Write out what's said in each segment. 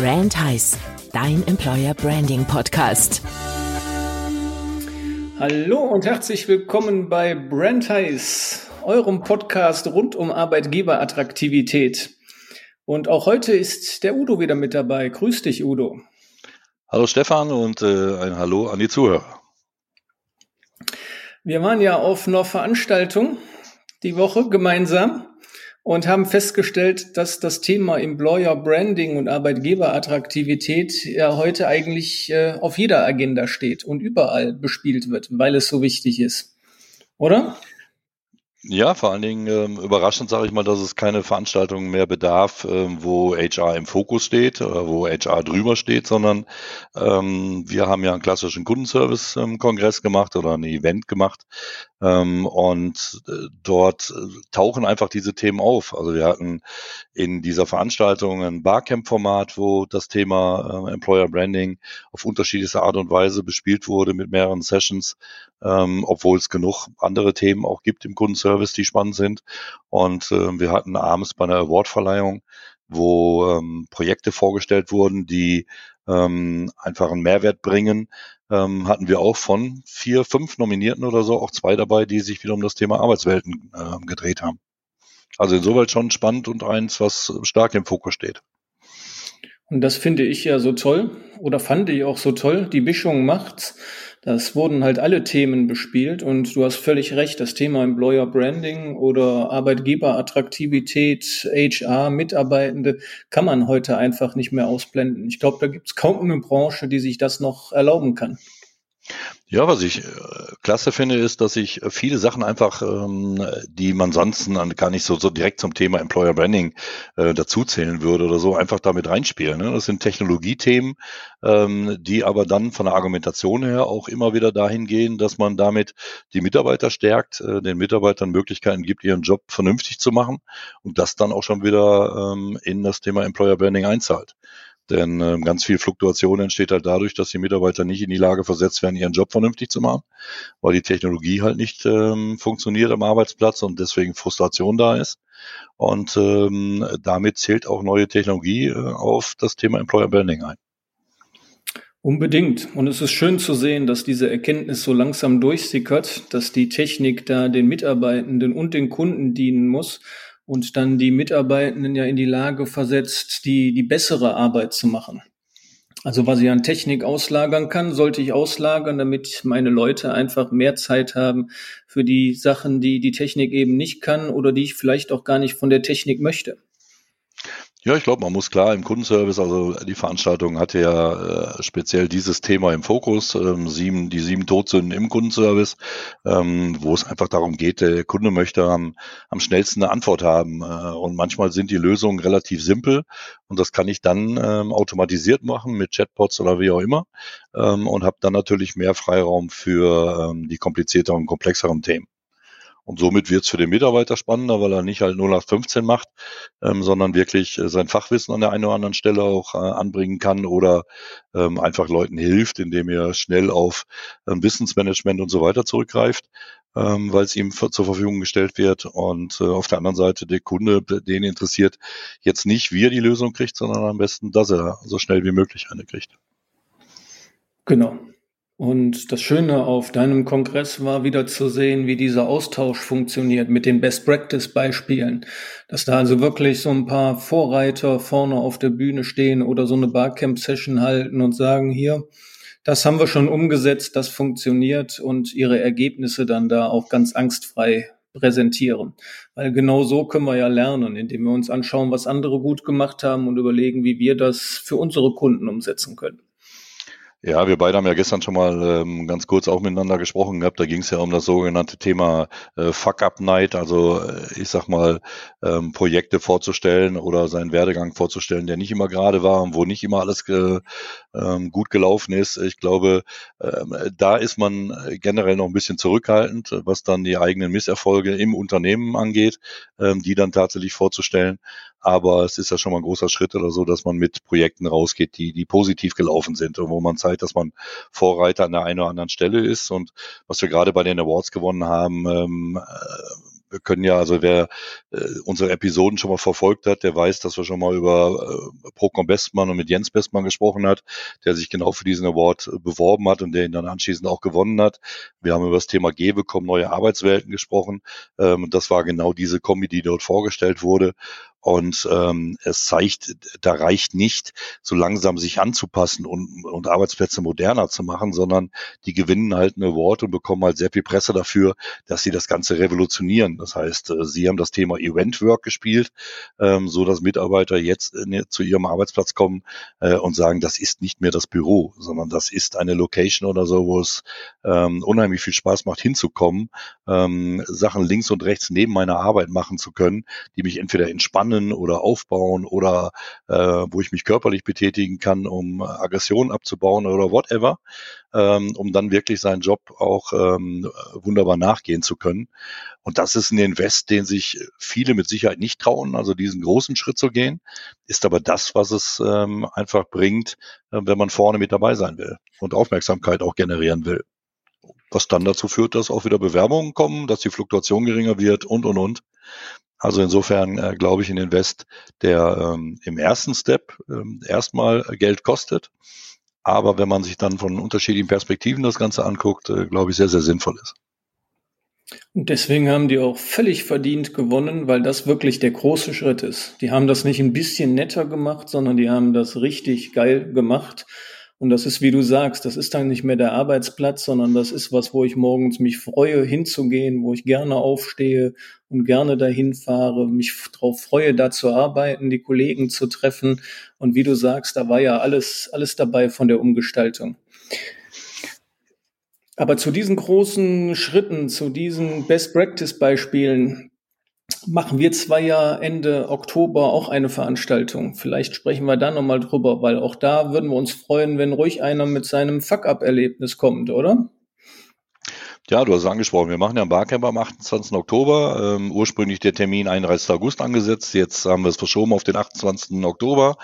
Brand Heiß, dein Employer Branding Podcast. Hallo und herzlich willkommen bei Brand Heiß, eurem Podcast rund um Arbeitgeberattraktivität. Und auch heute ist der Udo wieder mit dabei. Grüß dich, Udo. Hallo Stefan und äh, ein Hallo an die Zuhörer. Wir waren ja auf einer Veranstaltung die Woche gemeinsam und haben festgestellt, dass das Thema Employer Branding und Arbeitgeberattraktivität ja heute eigentlich äh, auf jeder Agenda steht und überall bespielt wird, weil es so wichtig ist. Oder? Ja, vor allen Dingen ähm, überraschend sage ich mal, dass es keine Veranstaltungen mehr bedarf, ähm, wo HR im Fokus steht, oder wo HR drüber steht, sondern ähm, wir haben ja einen klassischen Kundenservice-Kongress gemacht oder ein Event gemacht ähm, und äh, dort äh, tauchen einfach diese Themen auf. Also wir hatten in dieser Veranstaltung ein Barcamp-Format, wo das Thema äh, Employer Branding auf unterschiedlichste Art und Weise bespielt wurde mit mehreren Sessions, ähm, obwohl es genug andere Themen auch gibt im Kundenservice Service, die spannend sind. Und äh, wir hatten abends bei einer Awardverleihung, wo ähm, Projekte vorgestellt wurden, die ähm, einfach einen Mehrwert bringen, ähm, hatten wir auch von vier, fünf Nominierten oder so auch zwei dabei, die sich wieder um das Thema Arbeitswelten äh, gedreht haben. Also insoweit schon spannend und eins, was stark im Fokus steht. Und das finde ich ja so toll oder fand ich auch so toll. Die Mischung macht's. Das wurden halt alle Themen bespielt und du hast völlig recht, das Thema Employer Branding oder Arbeitgeberattraktivität, HR, Mitarbeitende kann man heute einfach nicht mehr ausblenden. Ich glaube, da gibt es kaum eine Branche, die sich das noch erlauben kann. Ja, was ich äh, klasse finde, ist, dass ich viele Sachen einfach, ähm, die man sonst gar nicht so, so direkt zum Thema Employer Branding äh, dazuzählen würde oder so, einfach damit reinspielen. Ne? Das sind Technologiethemen, ähm, die aber dann von der Argumentation her auch immer wieder dahin gehen, dass man damit die Mitarbeiter stärkt, äh, den Mitarbeitern Möglichkeiten gibt, ihren Job vernünftig zu machen und das dann auch schon wieder ähm, in das Thema Employer Branding einzahlt. Denn äh, ganz viel Fluktuation entsteht halt dadurch, dass die Mitarbeiter nicht in die Lage versetzt werden, ihren Job vernünftig zu machen, weil die Technologie halt nicht ähm, funktioniert am Arbeitsplatz und deswegen Frustration da ist. Und ähm, damit zählt auch neue Technologie äh, auf das Thema Employer Branding ein. Unbedingt. Und es ist schön zu sehen, dass diese Erkenntnis so langsam durchsickert, dass die Technik da den Mitarbeitenden und den Kunden dienen muss und dann die Mitarbeitenden ja in die Lage versetzt, die, die bessere Arbeit zu machen. Also was ich an Technik auslagern kann, sollte ich auslagern, damit meine Leute einfach mehr Zeit haben für die Sachen, die die Technik eben nicht kann oder die ich vielleicht auch gar nicht von der Technik möchte. Ja, ich glaube, man muss klar im Kundenservice, also die Veranstaltung hatte ja äh, speziell dieses Thema im Fokus, ähm, sieben, die sieben Todsünden im Kundenservice, ähm, wo es einfach darum geht, der Kunde möchte am, am schnellsten eine Antwort haben. Äh, und manchmal sind die Lösungen relativ simpel und das kann ich dann ähm, automatisiert machen mit Chatbots oder wie auch immer ähm, und habe dann natürlich mehr Freiraum für ähm, die komplizierteren, komplexeren Themen. Und somit wird es für den Mitarbeiter spannender, weil er nicht halt 0815 macht, ähm, sondern wirklich äh, sein Fachwissen an der einen oder anderen Stelle auch äh, anbringen kann oder ähm, einfach Leuten hilft, indem er schnell auf ähm, Wissensmanagement und so weiter zurückgreift, ähm, weil es ihm zur Verfügung gestellt wird. Und äh, auf der anderen Seite der Kunde, den interessiert jetzt nicht, wie er die Lösung kriegt, sondern am besten, dass er so schnell wie möglich eine kriegt. Genau. Und das Schöne auf deinem Kongress war wieder zu sehen, wie dieser Austausch funktioniert mit den Best Practice Beispielen. Dass da also wirklich so ein paar Vorreiter vorne auf der Bühne stehen oder so eine Barcamp Session halten und sagen, hier, das haben wir schon umgesetzt, das funktioniert und ihre Ergebnisse dann da auch ganz angstfrei präsentieren. Weil genau so können wir ja lernen, indem wir uns anschauen, was andere gut gemacht haben und überlegen, wie wir das für unsere Kunden umsetzen können. Ja, wir beide haben ja gestern schon mal ähm, ganz kurz auch miteinander gesprochen gehabt. Da ging es ja um das sogenannte Thema äh, Fuck-Up-Night, also äh, ich sag mal, ähm, Projekte vorzustellen oder seinen Werdegang vorzustellen, der nicht immer gerade war und wo nicht immer alles äh, ähm, gut gelaufen ist. Ich glaube, ähm, da ist man generell noch ein bisschen zurückhaltend, was dann die eigenen Misserfolge im Unternehmen angeht, ähm, die dann tatsächlich vorzustellen. Aber es ist ja schon mal ein großer Schritt oder so, dass man mit Projekten rausgeht, die, die positiv gelaufen sind und wo man zeigt, dass man Vorreiter an der einen oder anderen Stelle ist. Und was wir gerade bei den Awards gewonnen haben, ähm, wir können ja, also wer äh, unsere Episoden schon mal verfolgt hat, der weiß, dass wir schon mal über äh, Procom Bestmann und mit Jens Bestmann gesprochen hat, der sich genau für diesen Award äh, beworben hat und der ihn dann anschließend auch gewonnen hat. Wir haben über das Thema G bekommen, neue Arbeitswelten gesprochen. Ähm, das war genau diese Kombi, die dort vorgestellt wurde. Und ähm, es zeigt, da reicht nicht, so langsam sich anzupassen und, und Arbeitsplätze moderner zu machen, sondern die gewinnen halt eine Award und bekommen halt sehr viel Presse dafür, dass sie das Ganze revolutionieren. Das heißt, äh, sie haben das Thema Event Work gespielt, ähm, so dass Mitarbeiter jetzt äh, zu ihrem Arbeitsplatz kommen äh, und sagen, das ist nicht mehr das Büro, sondern das ist eine Location oder so, wo es ähm, unheimlich viel Spaß macht, hinzukommen, ähm, Sachen links und rechts neben meiner Arbeit machen zu können, die mich entweder entspannen entspannen oder aufbauen oder äh, wo ich mich körperlich betätigen kann, um Aggressionen abzubauen oder whatever, ähm, um dann wirklich seinen Job auch ähm, wunderbar nachgehen zu können. Und das ist ein Invest, den sich viele mit Sicherheit nicht trauen, also diesen großen Schritt zu gehen, ist aber das, was es ähm, einfach bringt, äh, wenn man vorne mit dabei sein will und Aufmerksamkeit auch generieren will was dann dazu führt, dass auch wieder Bewerbungen kommen, dass die Fluktuation geringer wird und, und, und. Also insofern äh, glaube ich in Invest, der ähm, im ersten Step ähm, erstmal Geld kostet, aber wenn man sich dann von unterschiedlichen Perspektiven das Ganze anguckt, äh, glaube ich, sehr, sehr sinnvoll ist. Und deswegen haben die auch völlig verdient gewonnen, weil das wirklich der große Schritt ist. Die haben das nicht ein bisschen netter gemacht, sondern die haben das richtig geil gemacht. Und das ist, wie du sagst, das ist dann nicht mehr der Arbeitsplatz, sondern das ist was, wo ich morgens mich freue, hinzugehen, wo ich gerne aufstehe und gerne dahin fahre, mich darauf freue, da zu arbeiten, die Kollegen zu treffen. Und wie du sagst, da war ja alles, alles dabei von der Umgestaltung. Aber zu diesen großen Schritten, zu diesen Best-Practice-Beispielen, machen wir zwei ja Ende Oktober auch eine Veranstaltung. Vielleicht sprechen wir da nochmal drüber, weil auch da würden wir uns freuen, wenn ruhig einer mit seinem Fuck-up-Erlebnis kommt, oder? Ja, du hast es angesprochen. Wir machen ja ein Barcamp am 28. Oktober. Ähm, ursprünglich der Termin 31. August angesetzt. Jetzt haben wir es verschoben auf den 28. Oktober.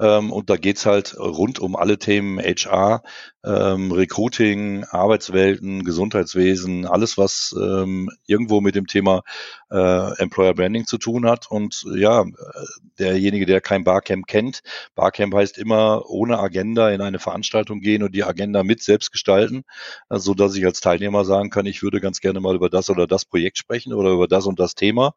Ähm, und da geht's halt rund um alle Themen HR, ähm, Recruiting, Arbeitswelten, Gesundheitswesen, alles, was ähm, irgendwo mit dem Thema äh, Employer Branding zu tun hat. Und ja, derjenige, der kein Barcamp kennt, Barcamp heißt immer ohne Agenda in eine Veranstaltung gehen und die Agenda mit selbst gestalten, so also, dass ich als Teilnehmer sagen kann, ich würde ganz gerne mal über das oder das Projekt sprechen oder über das und das Thema.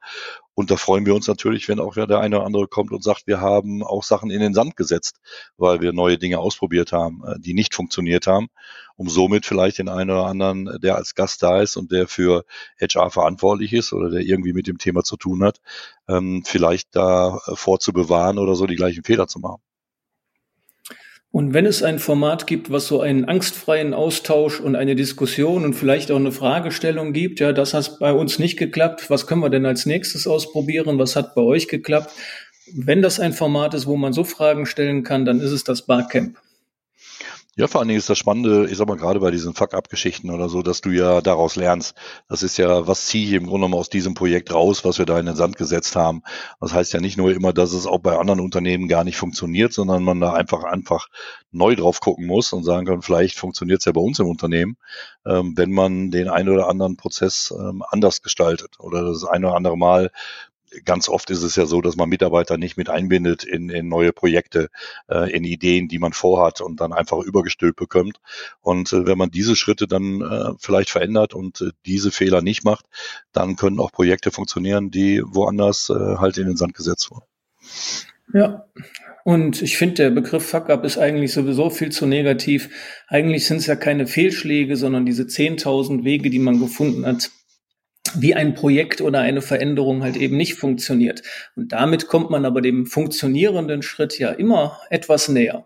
Und da freuen wir uns natürlich, wenn auch der eine oder andere kommt und sagt, wir haben auch Sachen in den Sand gesetzt, weil wir neue Dinge ausprobiert haben, äh, die nicht funktioniert haben, um somit vielleicht den einen oder anderen, der als Gast da ist und der für HR verantwortlich ist oder der irgendwie mit dem Thema zu tun hat, ähm, vielleicht da vorzubewahren oder so die gleichen Fehler zu machen. Und wenn es ein Format gibt, was so einen angstfreien Austausch und eine Diskussion und vielleicht auch eine Fragestellung gibt, ja, das hat bei uns nicht geklappt. Was können wir denn als nächstes ausprobieren? Was hat bei euch geklappt? Wenn das ein Format ist, wo man so Fragen stellen kann, dann ist es das Barcamp. Ja, vor allen Dingen ist das Spannende, ich sag mal, gerade bei diesen Fuck-up-Geschichten oder so, dass du ja daraus lernst. Das ist ja, was ziehe ich im Grunde genommen aus diesem Projekt raus, was wir da in den Sand gesetzt haben. Das heißt ja nicht nur immer, dass es auch bei anderen Unternehmen gar nicht funktioniert, sondern man da einfach, einfach neu drauf gucken muss und sagen kann, vielleicht funktioniert es ja bei uns im Unternehmen, ähm, wenn man den einen oder anderen Prozess ähm, anders gestaltet oder das eine oder andere Mal ganz oft ist es ja so, dass man Mitarbeiter nicht mit einbindet in, in neue Projekte, äh, in Ideen, die man vorhat und dann einfach übergestülpt bekommt. Und äh, wenn man diese Schritte dann äh, vielleicht verändert und äh, diese Fehler nicht macht, dann können auch Projekte funktionieren, die woanders äh, halt in den Sand gesetzt wurden. Ja, und ich finde, der Begriff Fuck-up ist eigentlich sowieso viel zu negativ. Eigentlich sind es ja keine Fehlschläge, sondern diese 10.000 Wege, die man gefunden hat, wie ein Projekt oder eine Veränderung halt eben nicht funktioniert. Und damit kommt man aber dem funktionierenden Schritt ja immer etwas näher.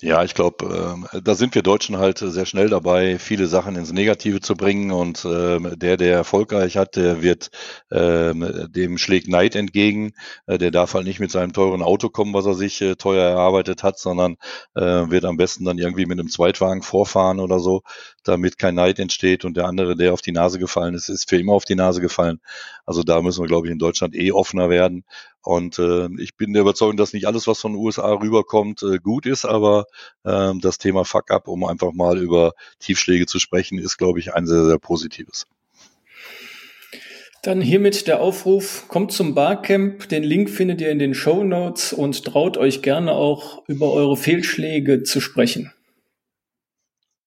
Ja, ich glaube, äh, da sind wir Deutschen halt sehr schnell dabei, viele Sachen ins Negative zu bringen. Und äh, der, der erfolgreich hat, der wird äh, dem schlägt Neid entgegen. Äh, der darf halt nicht mit seinem teuren Auto kommen, was er sich äh, teuer erarbeitet hat, sondern äh, wird am besten dann irgendwie mit einem Zweitwagen vorfahren oder so, damit kein Neid entsteht. Und der andere, der auf die Nase gefallen ist, ist für immer auf die Nase gefallen. Also da müssen wir, glaube ich, in Deutschland eh offener werden und äh, ich bin der Überzeugung, dass nicht alles, was von den USA rüberkommt, äh, gut ist, aber äh, das Thema Fuck-up, um einfach mal über Tiefschläge zu sprechen, ist, glaube ich, ein sehr, sehr positives. Dann hiermit der Aufruf, kommt zum Barcamp. Den Link findet ihr in den Show Notes und traut euch gerne auch über eure Fehlschläge zu sprechen.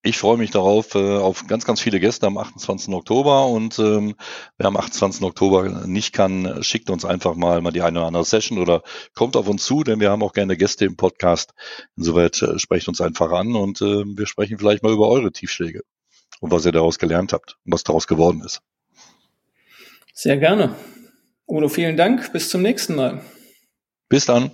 Ich freue mich darauf, äh, auf ganz, ganz viele Gäste am 28. Oktober und ähm, wer am 28. Oktober nicht kann, schickt uns einfach mal, mal die eine oder andere Session oder kommt auf uns zu, denn wir haben auch gerne Gäste im Podcast. Insoweit äh, sprecht uns einfach an und äh, wir sprechen vielleicht mal über eure Tiefschläge und was ihr daraus gelernt habt und was daraus geworden ist. Sehr gerne. Udo, vielen Dank. Bis zum nächsten Mal. Bis dann.